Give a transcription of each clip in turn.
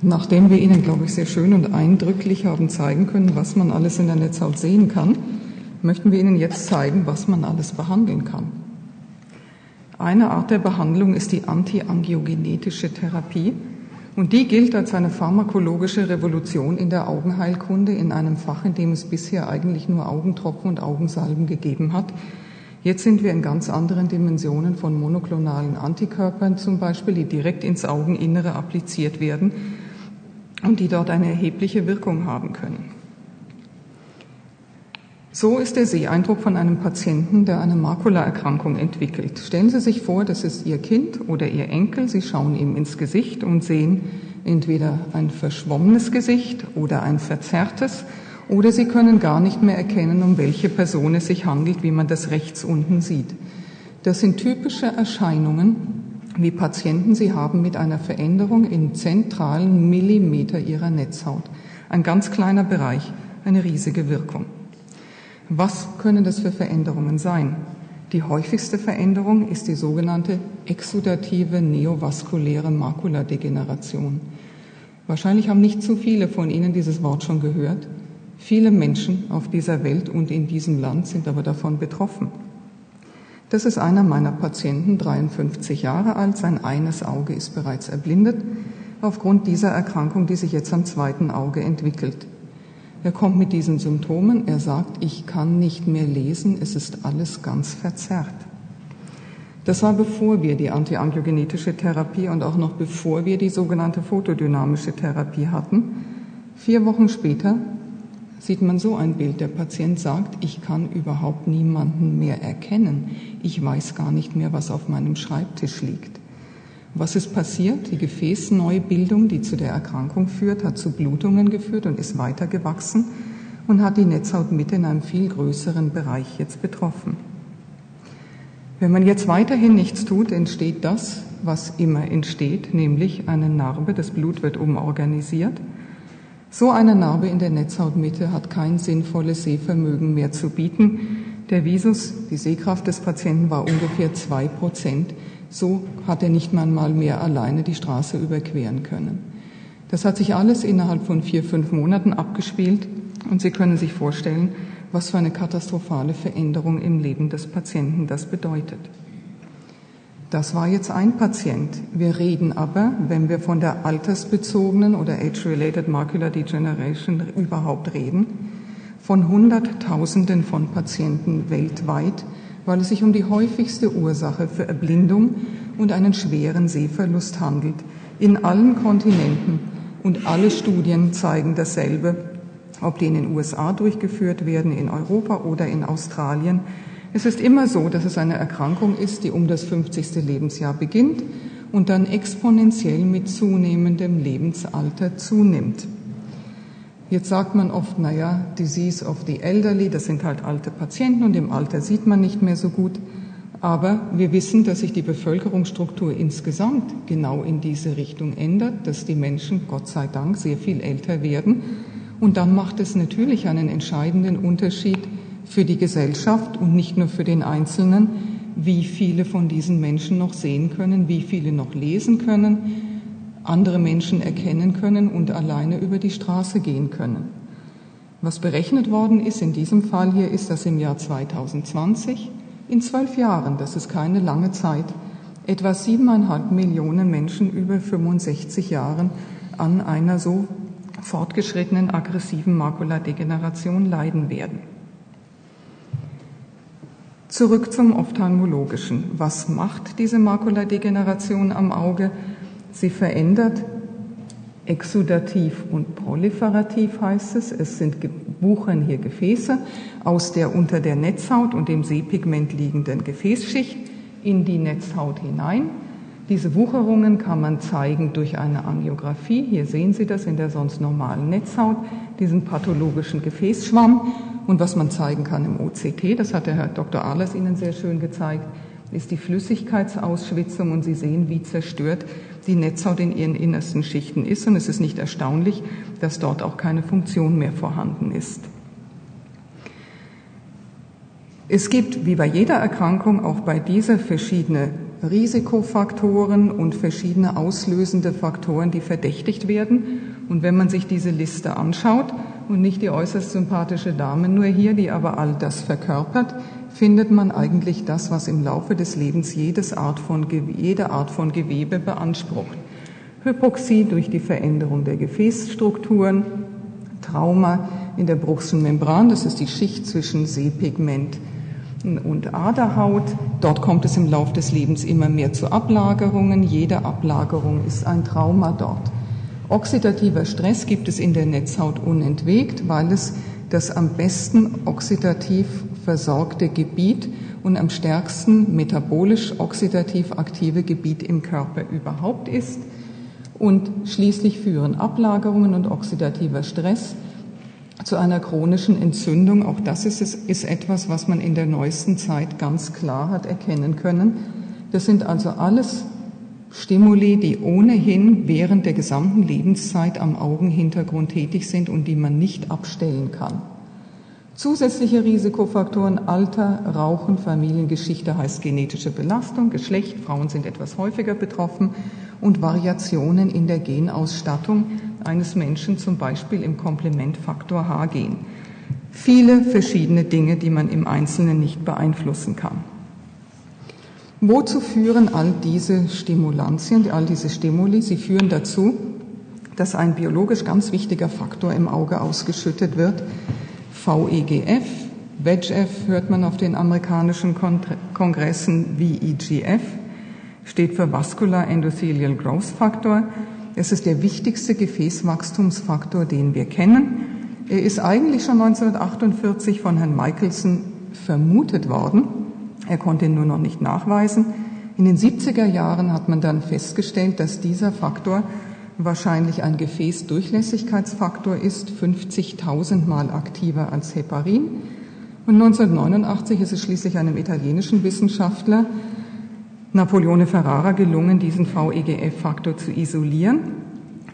Nachdem wir Ihnen, glaube ich, sehr schön und eindrücklich haben zeigen können, was man alles in der Netzhaut sehen kann, möchten wir Ihnen jetzt zeigen, was man alles behandeln kann. Eine Art der Behandlung ist die antiangiogenetische Therapie und die gilt als eine pharmakologische Revolution in der Augenheilkunde in einem Fach, in dem es bisher eigentlich nur Augentropfen und Augensalben gegeben hat. Jetzt sind wir in ganz anderen Dimensionen von monoklonalen Antikörpern zum Beispiel, die direkt ins Augeninnere appliziert werden und die dort eine erhebliche Wirkung haben können. So ist der Seheindruck von einem Patienten, der eine Makulaerkrankung entwickelt. Stellen Sie sich vor, das ist Ihr Kind oder Ihr Enkel. Sie schauen ihm ins Gesicht und sehen entweder ein verschwommenes Gesicht oder ein verzerrtes, oder Sie können gar nicht mehr erkennen, um welche Person es sich handelt, wie man das rechts unten sieht. Das sind typische Erscheinungen, wie Patienten sie haben mit einer Veränderung im zentralen Millimeter ihrer Netzhaut. Ein ganz kleiner Bereich, eine riesige Wirkung. Was können das für Veränderungen sein? Die häufigste Veränderung ist die sogenannte exudative neovaskuläre Makuladegeneration. Wahrscheinlich haben nicht zu viele von Ihnen dieses Wort schon gehört. Viele Menschen auf dieser Welt und in diesem Land sind aber davon betroffen. Das ist einer meiner Patienten, 53 Jahre alt. Sein eines Auge ist bereits erblindet aufgrund dieser Erkrankung, die sich jetzt am zweiten Auge entwickelt. Er kommt mit diesen Symptomen. Er sagt, ich kann nicht mehr lesen. Es ist alles ganz verzerrt. Das war bevor wir die antiangiogenetische Therapie und auch noch bevor wir die sogenannte photodynamische Therapie hatten. Vier Wochen später sieht man so ein Bild. Der Patient sagt, ich kann überhaupt niemanden mehr erkennen. Ich weiß gar nicht mehr, was auf meinem Schreibtisch liegt. Was ist passiert? Die Gefäßneubildung, die zu der Erkrankung führt, hat zu Blutungen geführt und ist weiter gewachsen und hat die Netzhautmitte in einem viel größeren Bereich jetzt betroffen. Wenn man jetzt weiterhin nichts tut, entsteht das, was immer entsteht, nämlich eine Narbe, das Blut wird umorganisiert so eine Narbe in der Netzhautmitte hat kein sinnvolles Sehvermögen mehr zu bieten. Der Visus, die Sehkraft des Patienten war ungefähr zwei Prozent. So hat er nicht mal mehr alleine die Straße überqueren können. Das hat sich alles innerhalb von vier, fünf Monaten abgespielt und Sie können sich vorstellen, was für eine katastrophale Veränderung im Leben des Patienten das bedeutet. Das war jetzt ein Patient. Wir reden aber, wenn wir von der altersbezogenen oder age-related macular degeneration überhaupt reden, von Hunderttausenden von Patienten weltweit, weil es sich um die häufigste Ursache für Erblindung und einen schweren Sehverlust handelt. In allen Kontinenten und alle Studien zeigen dasselbe, ob die in den USA durchgeführt werden, in Europa oder in Australien. Es ist immer so, dass es eine Erkrankung ist, die um das 50. Lebensjahr beginnt und dann exponentiell mit zunehmendem Lebensalter zunimmt. Jetzt sagt man oft, naja, Disease of the Elderly, das sind halt alte Patienten und im Alter sieht man nicht mehr so gut. Aber wir wissen, dass sich die Bevölkerungsstruktur insgesamt genau in diese Richtung ändert, dass die Menschen, Gott sei Dank, sehr viel älter werden. Und dann macht es natürlich einen entscheidenden Unterschied, für die Gesellschaft und nicht nur für den Einzelnen, wie viele von diesen Menschen noch sehen können, wie viele noch lesen können, andere Menschen erkennen können und alleine über die Straße gehen können. Was berechnet worden ist in diesem Fall hier, ist, dass im Jahr 2020, in zwölf Jahren, das ist keine lange Zeit, etwa siebeneinhalb Millionen Menschen über 65 Jahren an einer so fortgeschrittenen aggressiven Makuladegeneration leiden werden. Zurück zum Ophthalmologischen. Was macht diese Makuladegeneration am Auge? Sie verändert exudativ und proliferativ heißt es. Es sind wuchern hier Gefäße aus der unter der Netzhaut und dem Sehpigment liegenden Gefäßschicht in die Netzhaut hinein. Diese Wucherungen kann man zeigen durch eine Angiografie. Hier sehen Sie das in der sonst normalen Netzhaut, diesen pathologischen Gefäßschwamm. Und was man zeigen kann im OCT, das hat der Herr Dr. Ahlers Ihnen sehr schön gezeigt, ist die Flüssigkeitsausschwitzung und Sie sehen, wie zerstört die Netzhaut in ihren innersten Schichten ist. Und es ist nicht erstaunlich, dass dort auch keine Funktion mehr vorhanden ist. Es gibt, wie bei jeder Erkrankung, auch bei dieser verschiedene Risikofaktoren und verschiedene auslösende Faktoren, die verdächtigt werden. Und wenn man sich diese Liste anschaut und nicht die äußerst sympathische Dame nur hier, die aber all das verkörpert, findet man eigentlich das, was im Laufe des Lebens jedes Art von, jede Art von Gewebe beansprucht. Hypoxie durch die Veränderung der Gefäßstrukturen, Trauma in der Bruchschen Membran, das ist die Schicht zwischen Sehpigment und Aderhaut. Dort kommt es im Laufe des Lebens immer mehr zu Ablagerungen. Jede Ablagerung ist ein Trauma dort. Oxidativer Stress gibt es in der Netzhaut unentwegt, weil es das am besten oxidativ versorgte Gebiet und am stärksten metabolisch oxidativ aktive Gebiet im Körper überhaupt ist. Und schließlich führen Ablagerungen und oxidativer Stress zu einer chronischen Entzündung. Auch das ist, ist etwas, was man in der neuesten Zeit ganz klar hat erkennen können. Das sind also alles Stimuli, die ohnehin während der gesamten Lebenszeit am Augenhintergrund tätig sind und die man nicht abstellen kann. Zusätzliche Risikofaktoren Alter, Rauchen, Familiengeschichte heißt genetische Belastung, Geschlecht, Frauen sind etwas häufiger betroffen und Variationen in der Genausstattung eines Menschen, zum Beispiel im Komplementfaktor H-Gen. Viele verschiedene Dinge, die man im Einzelnen nicht beeinflussen kann. Wozu führen all diese Stimulantien, all diese Stimuli? Sie führen dazu, dass ein biologisch ganz wichtiger Faktor im Auge ausgeschüttet wird, VEGF, VEGF hört man auf den amerikanischen Kongressen, VEGF steht für Vascular Endothelial Growth Factor. Es ist der wichtigste Gefäßwachstumsfaktor, den wir kennen. Er ist eigentlich schon 1948 von Herrn Michelson vermutet worden. Er konnte ihn nur noch nicht nachweisen. In den 70er Jahren hat man dann festgestellt, dass dieser Faktor wahrscheinlich ein Gefäßdurchlässigkeitsfaktor ist, 50.000 Mal aktiver als Heparin. Und 1989 ist es schließlich einem italienischen Wissenschaftler, Napoleone Ferrara, gelungen, diesen VEGF-Faktor zu isolieren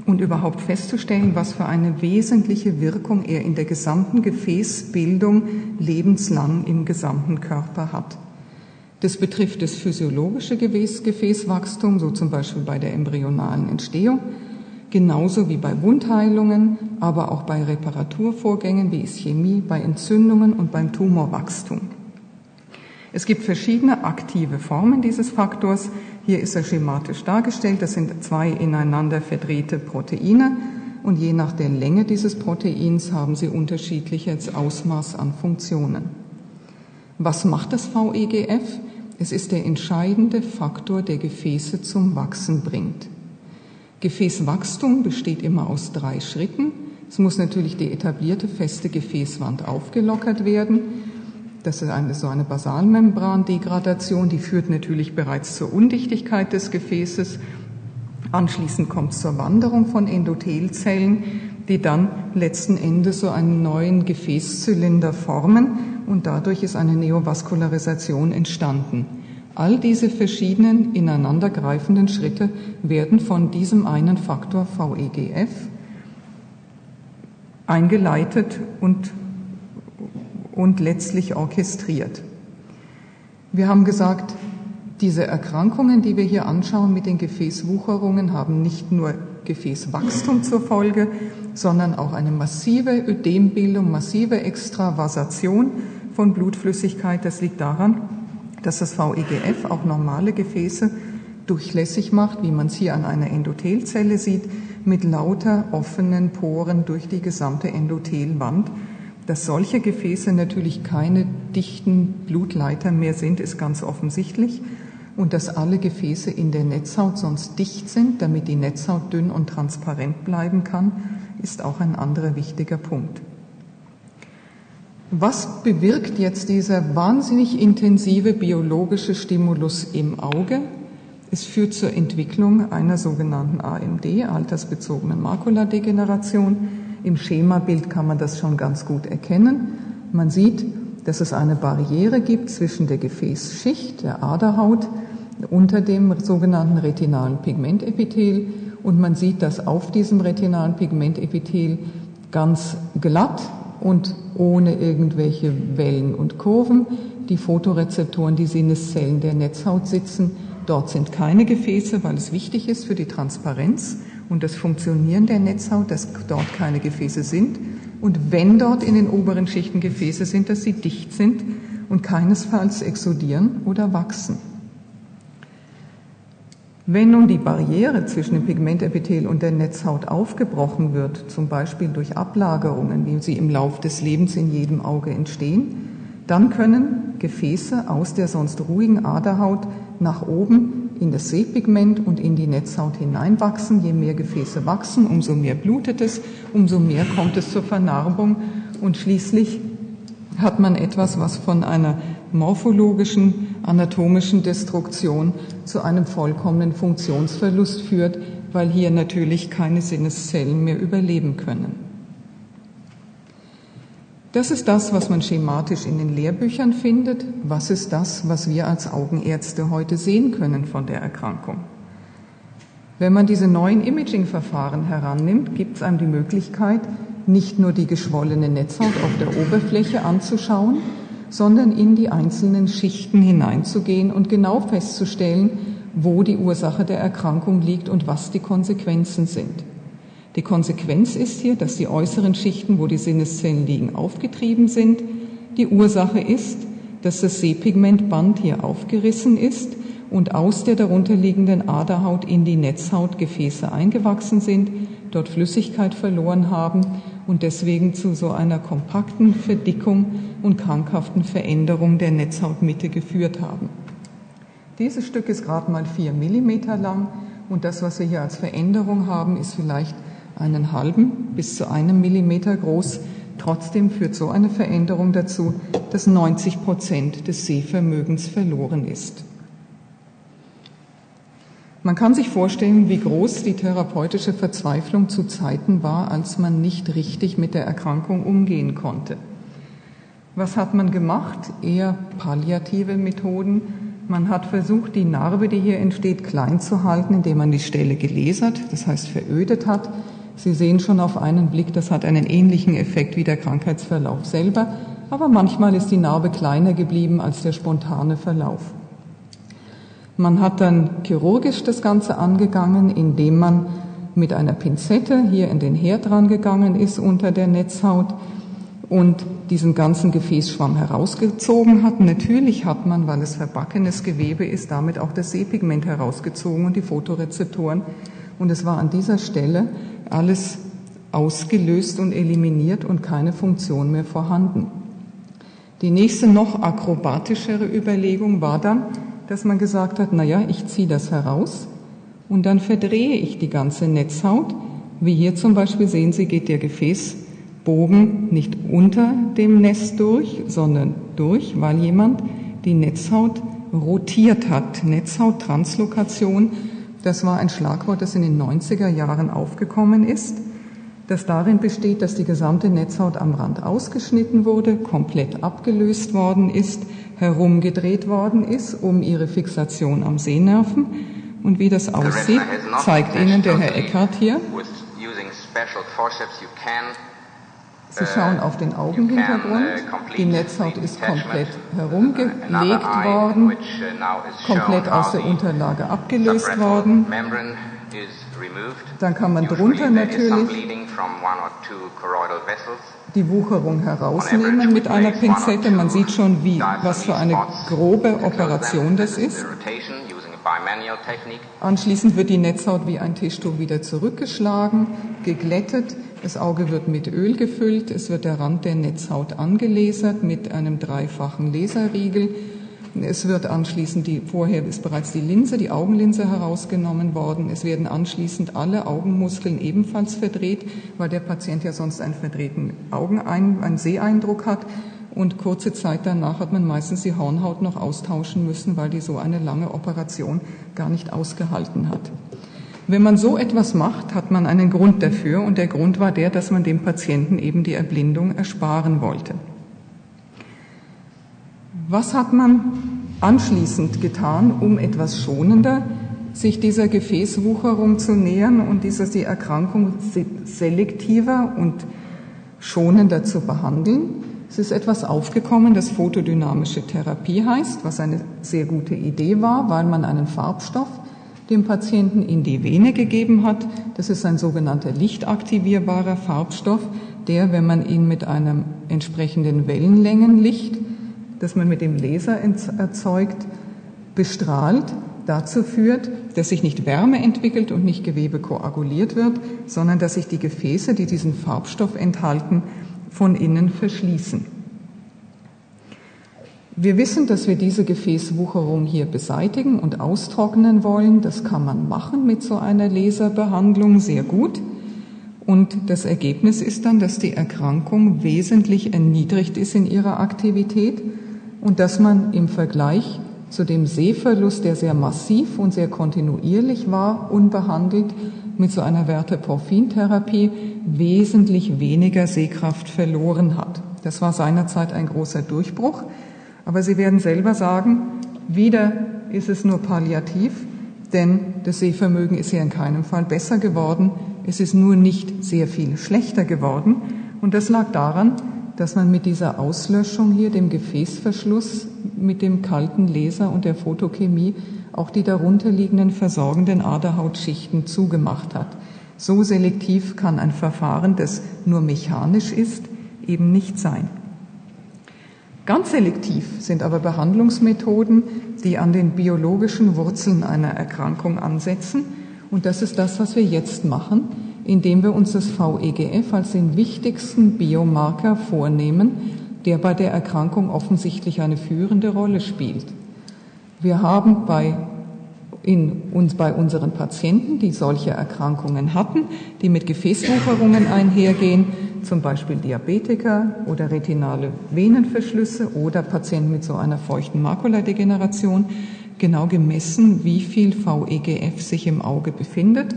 und überhaupt festzustellen, was für eine wesentliche Wirkung er in der gesamten Gefäßbildung lebenslang im gesamten Körper hat. Das betrifft das physiologische Gefäßwachstum, so zum Beispiel bei der embryonalen Entstehung genauso wie bei Wundheilungen, aber auch bei Reparaturvorgängen wie Ischämie, bei Entzündungen und beim Tumorwachstum. Es gibt verschiedene aktive Formen dieses Faktors. Hier ist er schematisch dargestellt. Das sind zwei ineinander verdrehte Proteine und je nach der Länge dieses Proteins haben sie unterschiedliches Ausmaß an Funktionen. Was macht das VEGF? Es ist der entscheidende Faktor, der Gefäße zum Wachsen bringt. Gefäßwachstum besteht immer aus drei Schritten. Es muss natürlich die etablierte feste Gefäßwand aufgelockert werden. Das ist eine, so eine Basalmembrandegradation, die führt natürlich bereits zur Undichtigkeit des Gefäßes. Anschließend kommt es zur Wanderung von Endothelzellen, die dann letzten Endes so einen neuen Gefäßzylinder formen und dadurch ist eine Neovaskularisation entstanden. All diese verschiedenen ineinandergreifenden Schritte werden von diesem einen Faktor VEGF eingeleitet und, und letztlich orchestriert. Wir haben gesagt, diese Erkrankungen, die wir hier anschauen mit den Gefäßwucherungen, haben nicht nur Gefäßwachstum zur Folge, sondern auch eine massive Ödembildung, massive Extravasation von Blutflüssigkeit. Das liegt daran, dass das VEGF auch normale Gefäße durchlässig macht, wie man es hier an einer Endothelzelle sieht, mit lauter offenen Poren durch die gesamte Endothelwand. Dass solche Gefäße natürlich keine dichten Blutleiter mehr sind, ist ganz offensichtlich. Und dass alle Gefäße in der Netzhaut sonst dicht sind, damit die Netzhaut dünn und transparent bleiben kann, ist auch ein anderer wichtiger Punkt. Was bewirkt jetzt dieser wahnsinnig intensive biologische Stimulus im Auge? Es führt zur Entwicklung einer sogenannten AMD, altersbezogenen Makuladegeneration. Im Schemabild kann man das schon ganz gut erkennen. Man sieht, dass es eine Barriere gibt zwischen der Gefäßschicht, der Aderhaut, unter dem sogenannten retinalen Pigmentepithel und man sieht, dass auf diesem retinalen Pigmentepithel ganz glatt und ohne irgendwelche Wellen und Kurven. Die Photorezeptoren, die Sinneszellen der Netzhaut sitzen, Dort sind keine Gefäße, weil es wichtig ist für die Transparenz und das Funktionieren der Netzhaut, dass dort keine Gefäße sind. Und wenn dort in den oberen Schichten Gefäße sind, dass sie dicht sind und keinesfalls exodieren oder wachsen. Wenn nun die Barriere zwischen dem Pigmentepithel und der Netzhaut aufgebrochen wird, zum Beispiel durch Ablagerungen, wie sie im Lauf des Lebens in jedem Auge entstehen, dann können Gefäße aus der sonst ruhigen Aderhaut nach oben in das Sehpigment und in die Netzhaut hineinwachsen. Je mehr Gefäße wachsen, umso mehr blutet es, umso mehr kommt es zur Vernarbung und schließlich hat man etwas, was von einer morphologischen, anatomischen Destruktion zu einem vollkommenen Funktionsverlust führt, weil hier natürlich keine Sinneszellen mehr überleben können. Das ist das, was man schematisch in den Lehrbüchern findet. Was ist das, was wir als Augenärzte heute sehen können von der Erkrankung? Wenn man diese neuen Imaging-Verfahren herannimmt, gibt es einem die Möglichkeit, nicht nur die geschwollene Netzhaut auf der Oberfläche anzuschauen, sondern in die einzelnen Schichten hineinzugehen und genau festzustellen, wo die Ursache der Erkrankung liegt und was die Konsequenzen sind. Die Konsequenz ist hier, dass die äußeren Schichten, wo die Sinneszellen liegen, aufgetrieben sind. Die Ursache ist, dass das Sehpigmentband hier aufgerissen ist und aus der darunterliegenden Aderhaut in die Netzhautgefäße eingewachsen sind, dort Flüssigkeit verloren haben und deswegen zu so einer kompakten Verdickung und krankhaften Veränderung der Netzhautmitte geführt haben. Dieses Stück ist gerade mal vier Millimeter lang und das, was wir hier als Veränderung haben, ist vielleicht einen halben bis zu einem Millimeter groß. Trotzdem führt so eine Veränderung dazu, dass 90 Prozent des Sehvermögens verloren ist. Man kann sich vorstellen, wie groß die therapeutische Verzweiflung zu Zeiten war, als man nicht richtig mit der Erkrankung umgehen konnte. Was hat man gemacht? Eher palliative Methoden. Man hat versucht, die Narbe, die hier entsteht, klein zu halten, indem man die Stelle gelasert, das heißt verödet hat. Sie sehen schon auf einen Blick, das hat einen ähnlichen Effekt wie der Krankheitsverlauf selber, aber manchmal ist die Narbe kleiner geblieben als der spontane Verlauf. Man hat dann chirurgisch das Ganze angegangen, indem man mit einer Pinzette hier in den Herd rangegangen ist unter der Netzhaut und diesen ganzen Gefäßschwamm herausgezogen hat. Natürlich hat man, weil es verbackenes Gewebe ist, damit auch das Sehpigment herausgezogen und die Fotorezeptoren. Und es war an dieser Stelle alles ausgelöst und eliminiert und keine Funktion mehr vorhanden. Die nächste noch akrobatischere Überlegung war dann, dass man gesagt hat, na ja, ich ziehe das heraus und dann verdrehe ich die ganze Netzhaut. Wie hier zum Beispiel sehen Sie, geht der Gefäßbogen nicht unter dem Nest durch, sondern durch, weil jemand die Netzhaut rotiert hat. Netzhauttranslokation, das war ein Schlagwort, das in den 90er Jahren aufgekommen ist das darin besteht, dass die gesamte Netzhaut am Rand ausgeschnitten wurde, komplett abgelöst worden ist, herumgedreht worden ist, um ihre Fixation am Sehnerven. Und wie das aussieht, zeigt Ihnen der Herr Eckhardt hier. Sie schauen auf den Augenhintergrund. Die Netzhaut ist komplett herumgelegt worden, komplett aus der Unterlage abgelöst worden. Dann kann man drunter natürlich die Wucherung herausnehmen mit einer Pinzette. Man sieht schon, wie, was für eine grobe Operation das ist. Anschließend wird die Netzhaut wie ein Tischtuch wieder zurückgeschlagen, geglättet. Das Auge wird mit Öl gefüllt. Es wird der Rand der Netzhaut angelasert mit einem dreifachen Laserriegel. Es wird anschließend die, vorher ist bereits die Linse, die Augenlinse herausgenommen worden. Es werden anschließend alle Augenmuskeln ebenfalls verdreht, weil der Patient ja sonst einen verdrehten Augenein, einen Seheindruck hat. Und kurze Zeit danach hat man meistens die Hornhaut noch austauschen müssen, weil die so eine lange Operation gar nicht ausgehalten hat. Wenn man so etwas macht, hat man einen Grund dafür und der Grund war der, dass man dem Patienten eben die Erblindung ersparen wollte. Was hat man anschließend getan, um etwas schonender sich dieser Gefäßwucherung zu nähern und dieser die Erkrankung selektiver und schonender zu behandeln? Es ist etwas aufgekommen, das photodynamische Therapie heißt, was eine sehr gute Idee war, weil man einen Farbstoff dem Patienten in die Vene gegeben hat. Das ist ein sogenannter lichtaktivierbarer Farbstoff, der, wenn man ihn mit einem entsprechenden Wellenlängenlicht, das man mit dem Laser erzeugt, bestrahlt, dazu führt, dass sich nicht Wärme entwickelt und nicht Gewebe koaguliert wird, sondern dass sich die Gefäße, die diesen Farbstoff enthalten, von innen verschließen. Wir wissen, dass wir diese Gefäßwucherung hier beseitigen und austrocknen wollen. Das kann man machen mit so einer Laserbehandlung sehr gut. Und das Ergebnis ist dann, dass die Erkrankung wesentlich erniedrigt ist in ihrer Aktivität und dass man im Vergleich zu dem Sehverlust, der sehr massiv und sehr kontinuierlich war, unbehandelt, mit so einer Werteporphintherapie wesentlich weniger Sehkraft verloren hat. Das war seinerzeit ein großer Durchbruch. Aber Sie werden selber sagen, wieder ist es nur palliativ, denn das Sehvermögen ist hier in keinem Fall besser geworden. Es ist nur nicht sehr viel schlechter geworden. Und das lag daran, dass man mit dieser Auslöschung hier, dem Gefäßverschluss, mit dem kalten Laser und der Photochemie auch die darunterliegenden versorgenden Aderhautschichten zugemacht hat. So selektiv kann ein Verfahren, das nur mechanisch ist, eben nicht sein. Ganz selektiv sind aber Behandlungsmethoden, die an den biologischen Wurzeln einer Erkrankung ansetzen. Und das ist das, was wir jetzt machen, indem wir uns das VEGF als den wichtigsten Biomarker vornehmen, der bei der Erkrankung offensichtlich eine führende Rolle spielt. Wir haben bei in uns bei unseren Patienten, die solche Erkrankungen hatten, die mit Gefäßwucherungen einhergehen, zum Beispiel Diabetiker oder retinale Venenverschlüsse oder Patienten mit so einer feuchten Makuladegeneration, genau gemessen, wie viel VEGF sich im Auge befindet.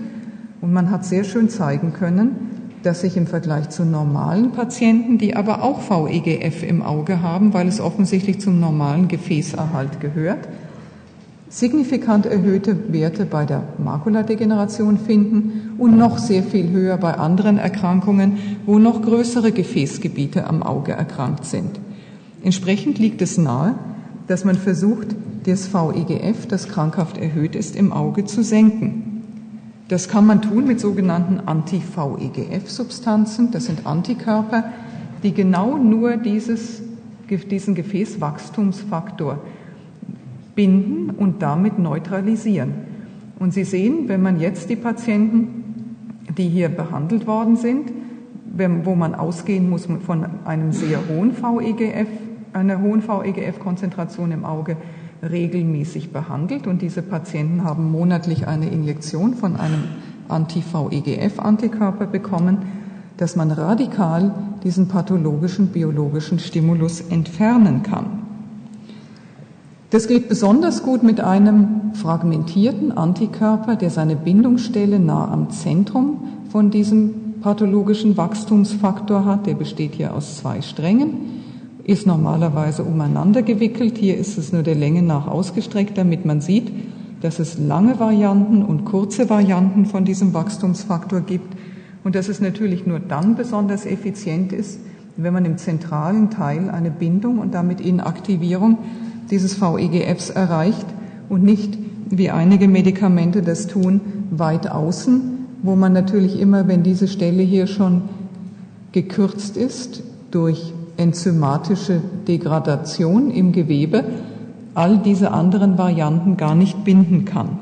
Und man hat sehr schön zeigen können, dass sich im Vergleich zu normalen Patienten, die aber auch VEGF im Auge haben, weil es offensichtlich zum normalen Gefäßerhalt gehört, signifikant erhöhte Werte bei der Makuladegeneration finden und noch sehr viel höher bei anderen Erkrankungen, wo noch größere Gefäßgebiete am Auge erkrankt sind. Entsprechend liegt es nahe, dass man versucht, das VEGF, das krankhaft erhöht ist, im Auge zu senken. Das kann man tun mit sogenannten Anti-VEGF-Substanzen. Das sind Antikörper, die genau nur dieses, diesen Gefäßwachstumsfaktor binden und damit neutralisieren. Und Sie sehen, wenn man jetzt die Patienten, die hier behandelt worden sind, wo man ausgehen muss von einem sehr hohen VEGF, einer hohen VEGF-Konzentration im Auge, regelmäßig behandelt. Und diese Patienten haben monatlich eine Injektion von einem Anti-VEGF-Antikörper bekommen, dass man radikal diesen pathologischen biologischen Stimulus entfernen kann. Das geht besonders gut mit einem fragmentierten Antikörper, der seine Bindungsstelle nah am Zentrum von diesem pathologischen Wachstumsfaktor hat. Der besteht hier aus zwei Strängen, ist normalerweise umeinander gewickelt. Hier ist es nur der Länge nach ausgestreckt, damit man sieht, dass es lange Varianten und kurze Varianten von diesem Wachstumsfaktor gibt und dass es natürlich nur dann besonders effizient ist, wenn man im zentralen Teil eine Bindung und damit Inaktivierung dieses VEGFs erreicht und nicht, wie einige Medikamente das tun, weit außen, wo man natürlich immer, wenn diese Stelle hier schon gekürzt ist durch enzymatische Degradation im Gewebe, all diese anderen Varianten gar nicht binden kann.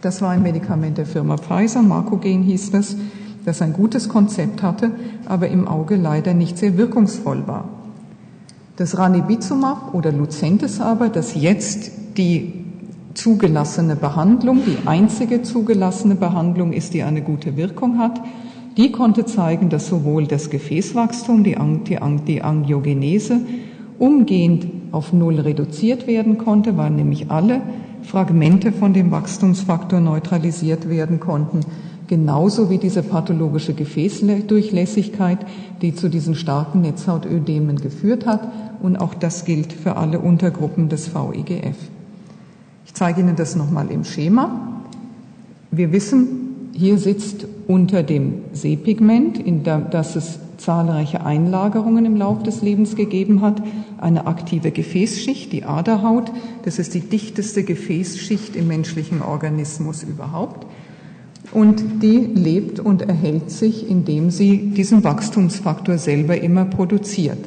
Das war ein Medikament der Firma Pfizer, Marcogen hieß das, das ein gutes Konzept hatte, aber im Auge leider nicht sehr wirkungsvoll war. Das Ranibizumab oder Lucentis aber, das jetzt die zugelassene Behandlung, die einzige zugelassene Behandlung ist, die eine gute Wirkung hat, die konnte zeigen, dass sowohl das Gefäßwachstum, die, die Angiogenese umgehend auf Null reduziert werden konnte, weil nämlich alle Fragmente von dem Wachstumsfaktor neutralisiert werden konnten genauso wie diese pathologische Gefäßdurchlässigkeit, die zu diesen starken Netzhautödemen geführt hat. Und auch das gilt für alle Untergruppen des VEGF. Ich zeige Ihnen das nochmal im Schema. Wir wissen, hier sitzt unter dem Sehpigment, in das es zahlreiche Einlagerungen im Lauf des Lebens gegeben hat, eine aktive Gefäßschicht, die Aderhaut. Das ist die dichteste Gefäßschicht im menschlichen Organismus überhaupt. Und die lebt und erhält sich, indem sie diesen Wachstumsfaktor selber immer produziert.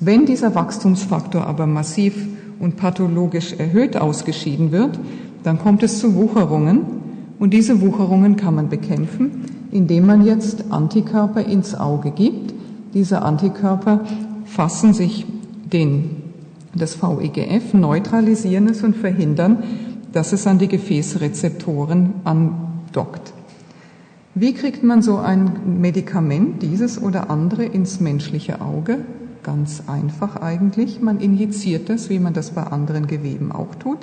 Wenn dieser Wachstumsfaktor aber massiv und pathologisch erhöht ausgeschieden wird, dann kommt es zu Wucherungen. Und diese Wucherungen kann man bekämpfen, indem man jetzt Antikörper ins Auge gibt. Diese Antikörper fassen sich den, das VEGF, neutralisieren es und verhindern, dass es an die Gefäßrezeptoren andockt. Wie kriegt man so ein Medikament, dieses oder andere, ins menschliche Auge? Ganz einfach eigentlich. Man injiziert das, wie man das bei anderen Geweben auch tut.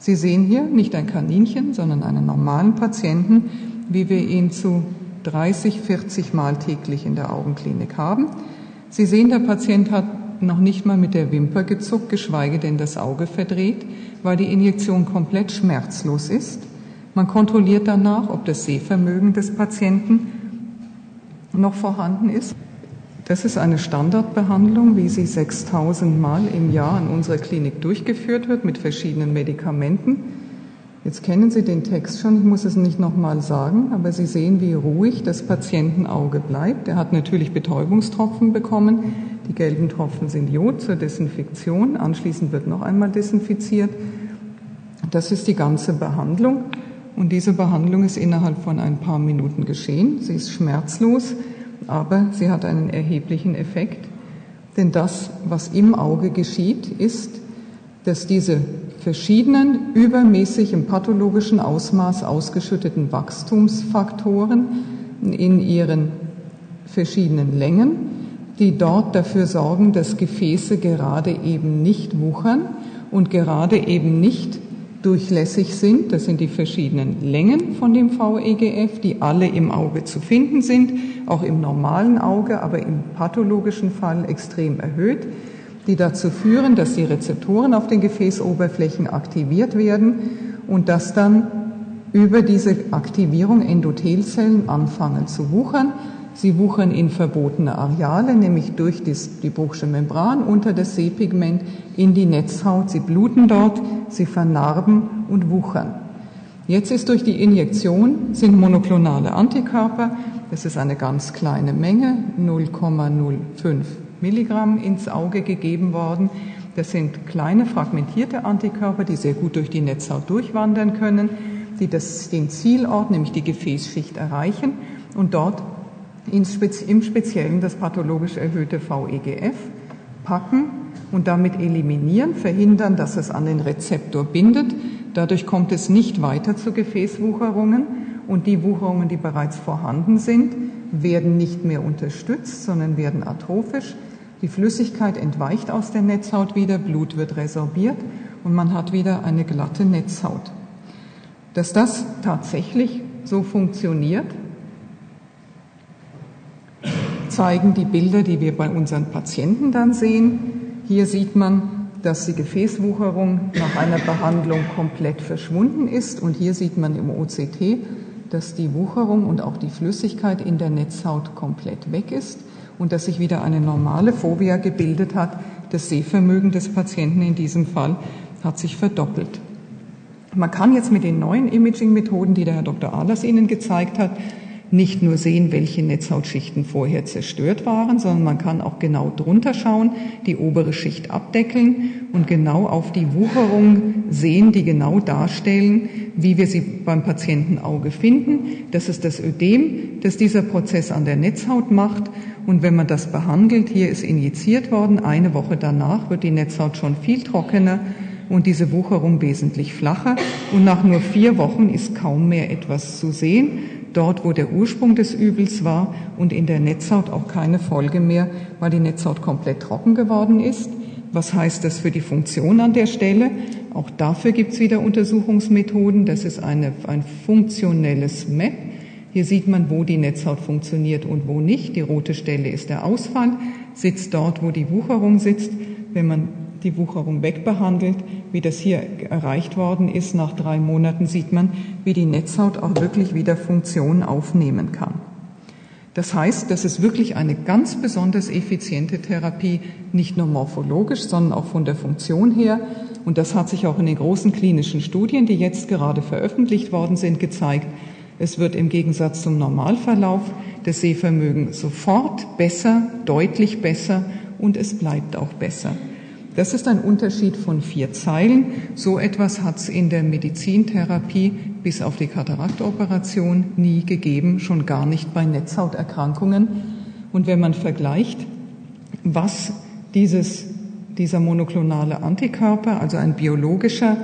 Sie sehen hier nicht ein Kaninchen, sondern einen normalen Patienten, wie wir ihn zu 30, 40 Mal täglich in der Augenklinik haben. Sie sehen, der Patient hat noch nicht mal mit der Wimper gezuckt, geschweige denn das Auge verdreht, weil die Injektion komplett schmerzlos ist. Man kontrolliert danach, ob das Sehvermögen des Patienten noch vorhanden ist. Das ist eine Standardbehandlung, wie sie 6000 Mal im Jahr in unserer Klinik durchgeführt wird mit verschiedenen Medikamenten. Jetzt kennen Sie den Text schon, ich muss es nicht nochmal sagen, aber Sie sehen, wie ruhig das Patientenauge bleibt. Er hat natürlich Betäubungstropfen bekommen. Die gelben Tropfen sind Jod zur Desinfektion. Anschließend wird noch einmal desinfiziert. Das ist die ganze Behandlung. Und diese Behandlung ist innerhalb von ein paar Minuten geschehen. Sie ist schmerzlos aber sie hat einen erheblichen Effekt. Denn das, was im Auge geschieht, ist, dass diese verschiedenen übermäßig im pathologischen Ausmaß ausgeschütteten Wachstumsfaktoren in ihren verschiedenen Längen, die dort dafür sorgen, dass Gefäße gerade eben nicht wuchern und gerade eben nicht durchlässig sind. Das sind die verschiedenen Längen von dem VEGF, die alle im Auge zu finden sind, auch im normalen Auge, aber im pathologischen Fall extrem erhöht, die dazu führen, dass die Rezeptoren auf den Gefäßoberflächen aktiviert werden und dass dann über diese Aktivierung Endothelzellen anfangen zu wuchern Sie wuchern in verbotene Areale, nämlich durch die Bruchsche Membran unter das Sehpigment in die Netzhaut. Sie bluten dort, sie vernarben und wuchern. Jetzt ist durch die Injektion sind monoklonale Antikörper, das ist eine ganz kleine Menge, 0,05 Milligramm ins Auge gegeben worden. Das sind kleine fragmentierte Antikörper, die sehr gut durch die Netzhaut durchwandern können, die das, den Zielort, nämlich die Gefäßschicht erreichen und dort im Speziellen das pathologisch erhöhte VEGF packen und damit eliminieren, verhindern, dass es an den Rezeptor bindet. Dadurch kommt es nicht weiter zu Gefäßwucherungen und die Wucherungen, die bereits vorhanden sind, werden nicht mehr unterstützt, sondern werden atrophisch. Die Flüssigkeit entweicht aus der Netzhaut wieder, Blut wird resorbiert und man hat wieder eine glatte Netzhaut. Dass das tatsächlich so funktioniert, zeigen die Bilder, die wir bei unseren Patienten dann sehen. Hier sieht man, dass die Gefäßwucherung nach einer Behandlung komplett verschwunden ist. Und hier sieht man im OCT, dass die Wucherung und auch die Flüssigkeit in der Netzhaut komplett weg ist und dass sich wieder eine normale Phobia gebildet hat. Das Sehvermögen des Patienten in diesem Fall hat sich verdoppelt. Man kann jetzt mit den neuen Imaging-Methoden, die der Herr Dr. Ahlers Ihnen gezeigt hat, nicht nur sehen, welche Netzhautschichten vorher zerstört waren, sondern man kann auch genau drunter schauen, die obere Schicht abdeckeln und genau auf die Wucherung sehen, die genau darstellen, wie wir sie beim Patientenauge finden. Das ist das Ödem, das dieser Prozess an der Netzhaut macht. Und wenn man das behandelt, hier ist injiziert worden, eine Woche danach wird die Netzhaut schon viel trockener und diese Wucherung wesentlich flacher. Und nach nur vier Wochen ist kaum mehr etwas zu sehen dort, wo der Ursprung des Übels war und in der Netzhaut auch keine Folge mehr, weil die Netzhaut komplett trocken geworden ist. Was heißt das für die Funktion an der Stelle? Auch dafür gibt es wieder Untersuchungsmethoden. Das ist eine, ein funktionelles MAP. Hier sieht man, wo die Netzhaut funktioniert und wo nicht. Die rote Stelle ist der Ausfall, sitzt dort, wo die Wucherung sitzt. Wenn man die Wucherung wegbehandelt. Wie das hier erreicht worden ist, nach drei Monaten sieht man, wie die Netzhaut auch wirklich wieder Funktion aufnehmen kann. Das heißt, das ist wirklich eine ganz besonders effiziente Therapie, nicht nur morphologisch, sondern auch von der Funktion her. Und das hat sich auch in den großen klinischen Studien, die jetzt gerade veröffentlicht worden sind, gezeigt. Es wird im Gegensatz zum Normalverlauf das Sehvermögen sofort besser, deutlich besser und es bleibt auch besser. Das ist ein Unterschied von vier Zeilen. So etwas hat es in der Medizintherapie bis auf die Kataraktoperation nie gegeben, schon gar nicht bei Netzhauterkrankungen. Und wenn man vergleicht, was dieses, dieser monoklonale Antikörper, also ein biologischer,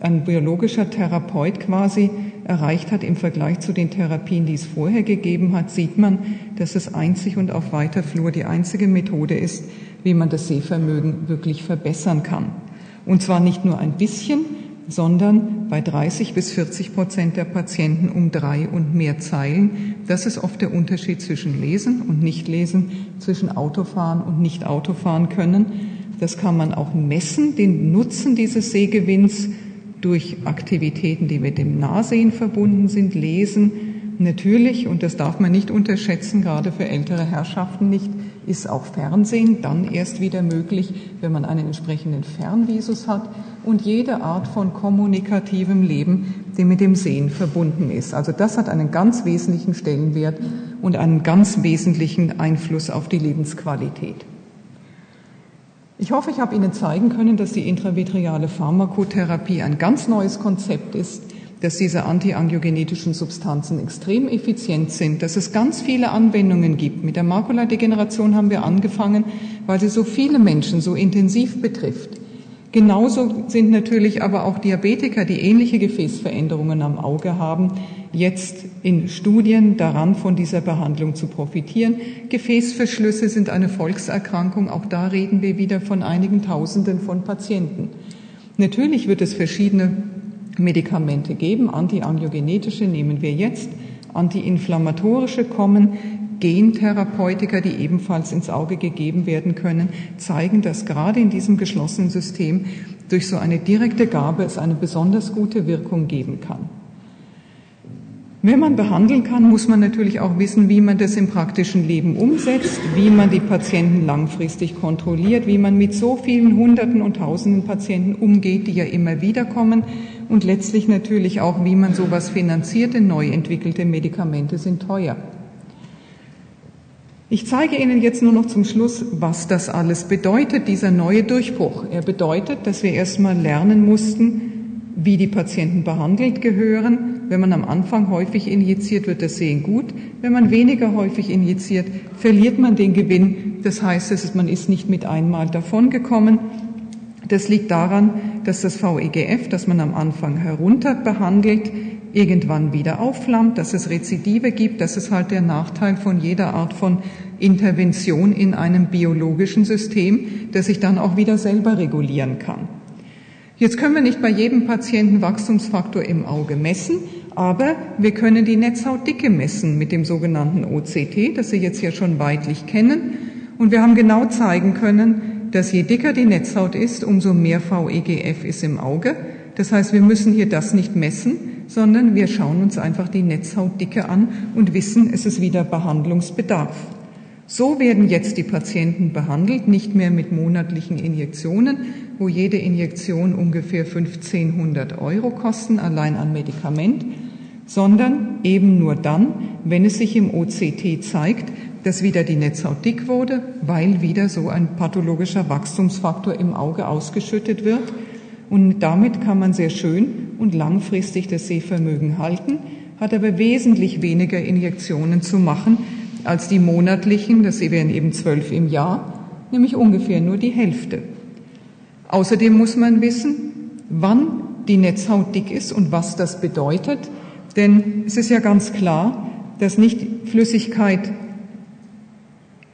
ein biologischer Therapeut quasi erreicht hat im Vergleich zu den Therapien, die es vorher gegeben hat, sieht man, dass es einzig und auf weiter Flur die einzige Methode ist, wie man das Sehvermögen wirklich verbessern kann. Und zwar nicht nur ein bisschen, sondern bei 30 bis 40 Prozent der Patienten um drei und mehr Zeilen. Das ist oft der Unterschied zwischen Lesen und Nichtlesen, zwischen Autofahren und Nicht-Autofahren können. Das kann man auch messen, den Nutzen dieses Sehgewinns durch Aktivitäten, die mit dem Nahsehen verbunden sind, Lesen. Natürlich, und das darf man nicht unterschätzen, gerade für ältere Herrschaften nicht, ist auch Fernsehen dann erst wieder möglich, wenn man einen entsprechenden Fernvisus hat und jede Art von kommunikativem Leben, die mit dem Sehen verbunden ist. Also das hat einen ganz wesentlichen Stellenwert und einen ganz wesentlichen Einfluss auf die Lebensqualität. Ich hoffe, ich habe Ihnen zeigen können, dass die intravitreale Pharmakotherapie ein ganz neues Konzept ist, dass diese antiangiogenetischen Substanzen extrem effizient sind, dass es ganz viele Anwendungen gibt. Mit der Makuladegeneration haben wir angefangen, weil sie so viele Menschen so intensiv betrifft. Genauso sind natürlich aber auch Diabetiker, die ähnliche Gefäßveränderungen am Auge haben, jetzt in Studien daran, von dieser Behandlung zu profitieren. Gefäßverschlüsse sind eine Volkserkrankung. Auch da reden wir wieder von einigen Tausenden von Patienten. Natürlich wird es verschiedene Medikamente geben. Antiangiogenetische nehmen wir jetzt. Antiinflammatorische kommen. Gentherapeutika, die ebenfalls ins Auge gegeben werden können, zeigen, dass gerade in diesem geschlossenen System durch so eine direkte Gabe es eine besonders gute Wirkung geben kann. Wenn man behandeln kann, muss man natürlich auch wissen, wie man das im praktischen Leben umsetzt, wie man die Patienten langfristig kontrolliert, wie man mit so vielen Hunderten und Tausenden Patienten umgeht, die ja immer wieder kommen und letztlich natürlich auch, wie man sowas finanziert, denn neu entwickelte Medikamente sind teuer. Ich zeige Ihnen jetzt nur noch zum Schluss, was das alles bedeutet, dieser neue Durchbruch. Er bedeutet, dass wir erstmal lernen mussten, wie die Patienten behandelt gehören. Wenn man am Anfang häufig injiziert, wird das Sehen gut. Wenn man weniger häufig injiziert, verliert man den Gewinn. Das heißt, man ist nicht mit einmal davongekommen. Das liegt daran, dass das VEGF, das man am Anfang herunter behandelt, irgendwann wieder aufflammt, dass es Rezidive gibt. Das ist halt der Nachteil von jeder Art von Intervention in einem biologischen System, das sich dann auch wieder selber regulieren kann. Jetzt können wir nicht bei jedem Patienten Wachstumsfaktor im Auge messen, aber wir können die Netzhautdicke messen mit dem sogenannten OCT, das Sie jetzt ja schon weitlich kennen. Und wir haben genau zeigen können, dass je dicker die Netzhaut ist, umso mehr VEGF ist im Auge. Das heißt, wir müssen hier das nicht messen, sondern wir schauen uns einfach die Netzhautdicke an und wissen, es ist wieder Behandlungsbedarf. So werden jetzt die Patienten behandelt, nicht mehr mit monatlichen Injektionen, wo jede Injektion ungefähr 1500 Euro kosten, allein an Medikament, sondern eben nur dann, wenn es sich im OCT zeigt, dass wieder die Netzhaut dick wurde, weil wieder so ein pathologischer Wachstumsfaktor im Auge ausgeschüttet wird. Und damit kann man sehr schön und langfristig das Sehvermögen halten, hat aber wesentlich weniger Injektionen zu machen als die monatlichen, das wären eben zwölf im Jahr, nämlich ungefähr nur die Hälfte. Außerdem muss man wissen, wann die Netzhaut dick ist und was das bedeutet, denn es ist ja ganz klar, dass nicht Flüssigkeit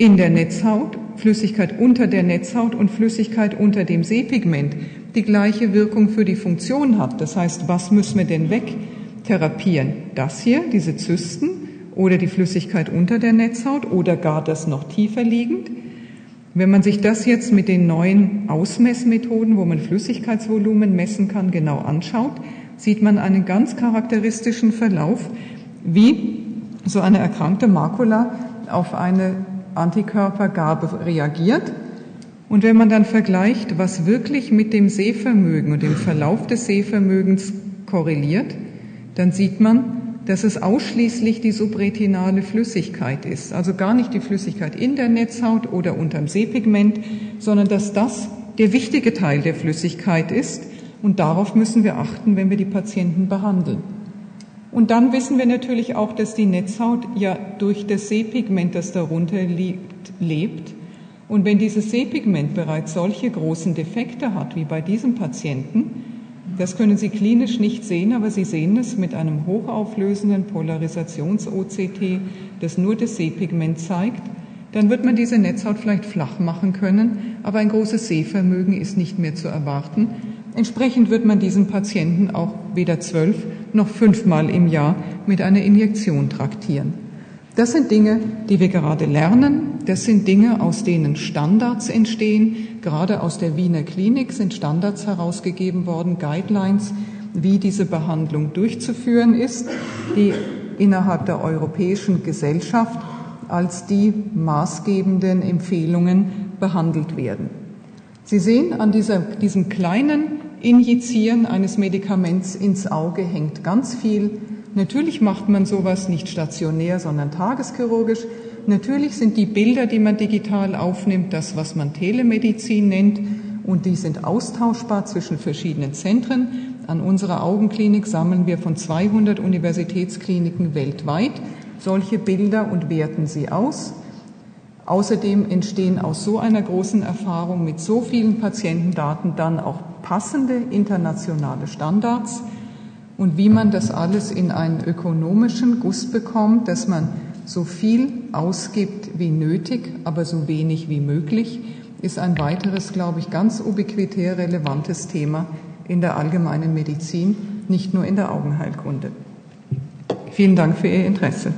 in der Netzhaut, Flüssigkeit unter der Netzhaut und Flüssigkeit unter dem Sehpigment die gleiche Wirkung für die Funktion hat. Das heißt, was müssen wir denn wegtherapieren? Das hier, diese Zysten oder die Flüssigkeit unter der Netzhaut oder gar das noch tiefer liegend? Wenn man sich das jetzt mit den neuen Ausmessmethoden, wo man Flüssigkeitsvolumen messen kann, genau anschaut, sieht man einen ganz charakteristischen Verlauf, wie so eine erkrankte Makula auf eine Antikörpergabe reagiert. Und wenn man dann vergleicht, was wirklich mit dem Sehvermögen und dem Verlauf des Sehvermögens korreliert, dann sieht man, dass es ausschließlich die subretinale Flüssigkeit ist, also gar nicht die Flüssigkeit in der Netzhaut oder unterm Sehpigment, sondern dass das der wichtige Teil der Flüssigkeit ist und darauf müssen wir achten, wenn wir die Patienten behandeln. Und dann wissen wir natürlich auch, dass die Netzhaut ja durch das Sehpigment, das darunter liegt, lebt. Und wenn dieses Sehpigment bereits solche großen Defekte hat wie bei diesem Patienten, das können Sie klinisch nicht sehen, aber Sie sehen es mit einem hochauflösenden Polarisations-OCT, das nur das Sehpigment zeigt, dann wird man diese Netzhaut vielleicht flach machen können, aber ein großes Sehvermögen ist nicht mehr zu erwarten. Entsprechend wird man diesen Patienten auch weder zwölf noch fünfmal im Jahr mit einer Injektion traktieren. Das sind Dinge, die wir gerade lernen. Das sind Dinge, aus denen Standards entstehen. Gerade aus der Wiener Klinik sind Standards herausgegeben worden, Guidelines, wie diese Behandlung durchzuführen ist, die innerhalb der Europäischen Gesellschaft als die maßgebenden Empfehlungen behandelt werden. Sie sehen, an dieser, diesem kleinen Injizieren eines Medikaments ins Auge hängt ganz viel. Natürlich macht man sowas nicht stationär, sondern tageschirurgisch. Natürlich sind die Bilder, die man digital aufnimmt, das, was man Telemedizin nennt, und die sind austauschbar zwischen verschiedenen Zentren. An unserer Augenklinik sammeln wir von 200 Universitätskliniken weltweit solche Bilder und werten sie aus. Außerdem entstehen aus so einer großen Erfahrung mit so vielen Patientendaten dann auch passende internationale Standards und wie man das alles in einen ökonomischen Guss bekommt, dass man so viel ausgibt wie nötig, aber so wenig wie möglich, ist ein weiteres, glaube ich, ganz ubiquitär relevantes Thema in der allgemeinen Medizin, nicht nur in der Augenheilkunde. Vielen Dank für Ihr Interesse.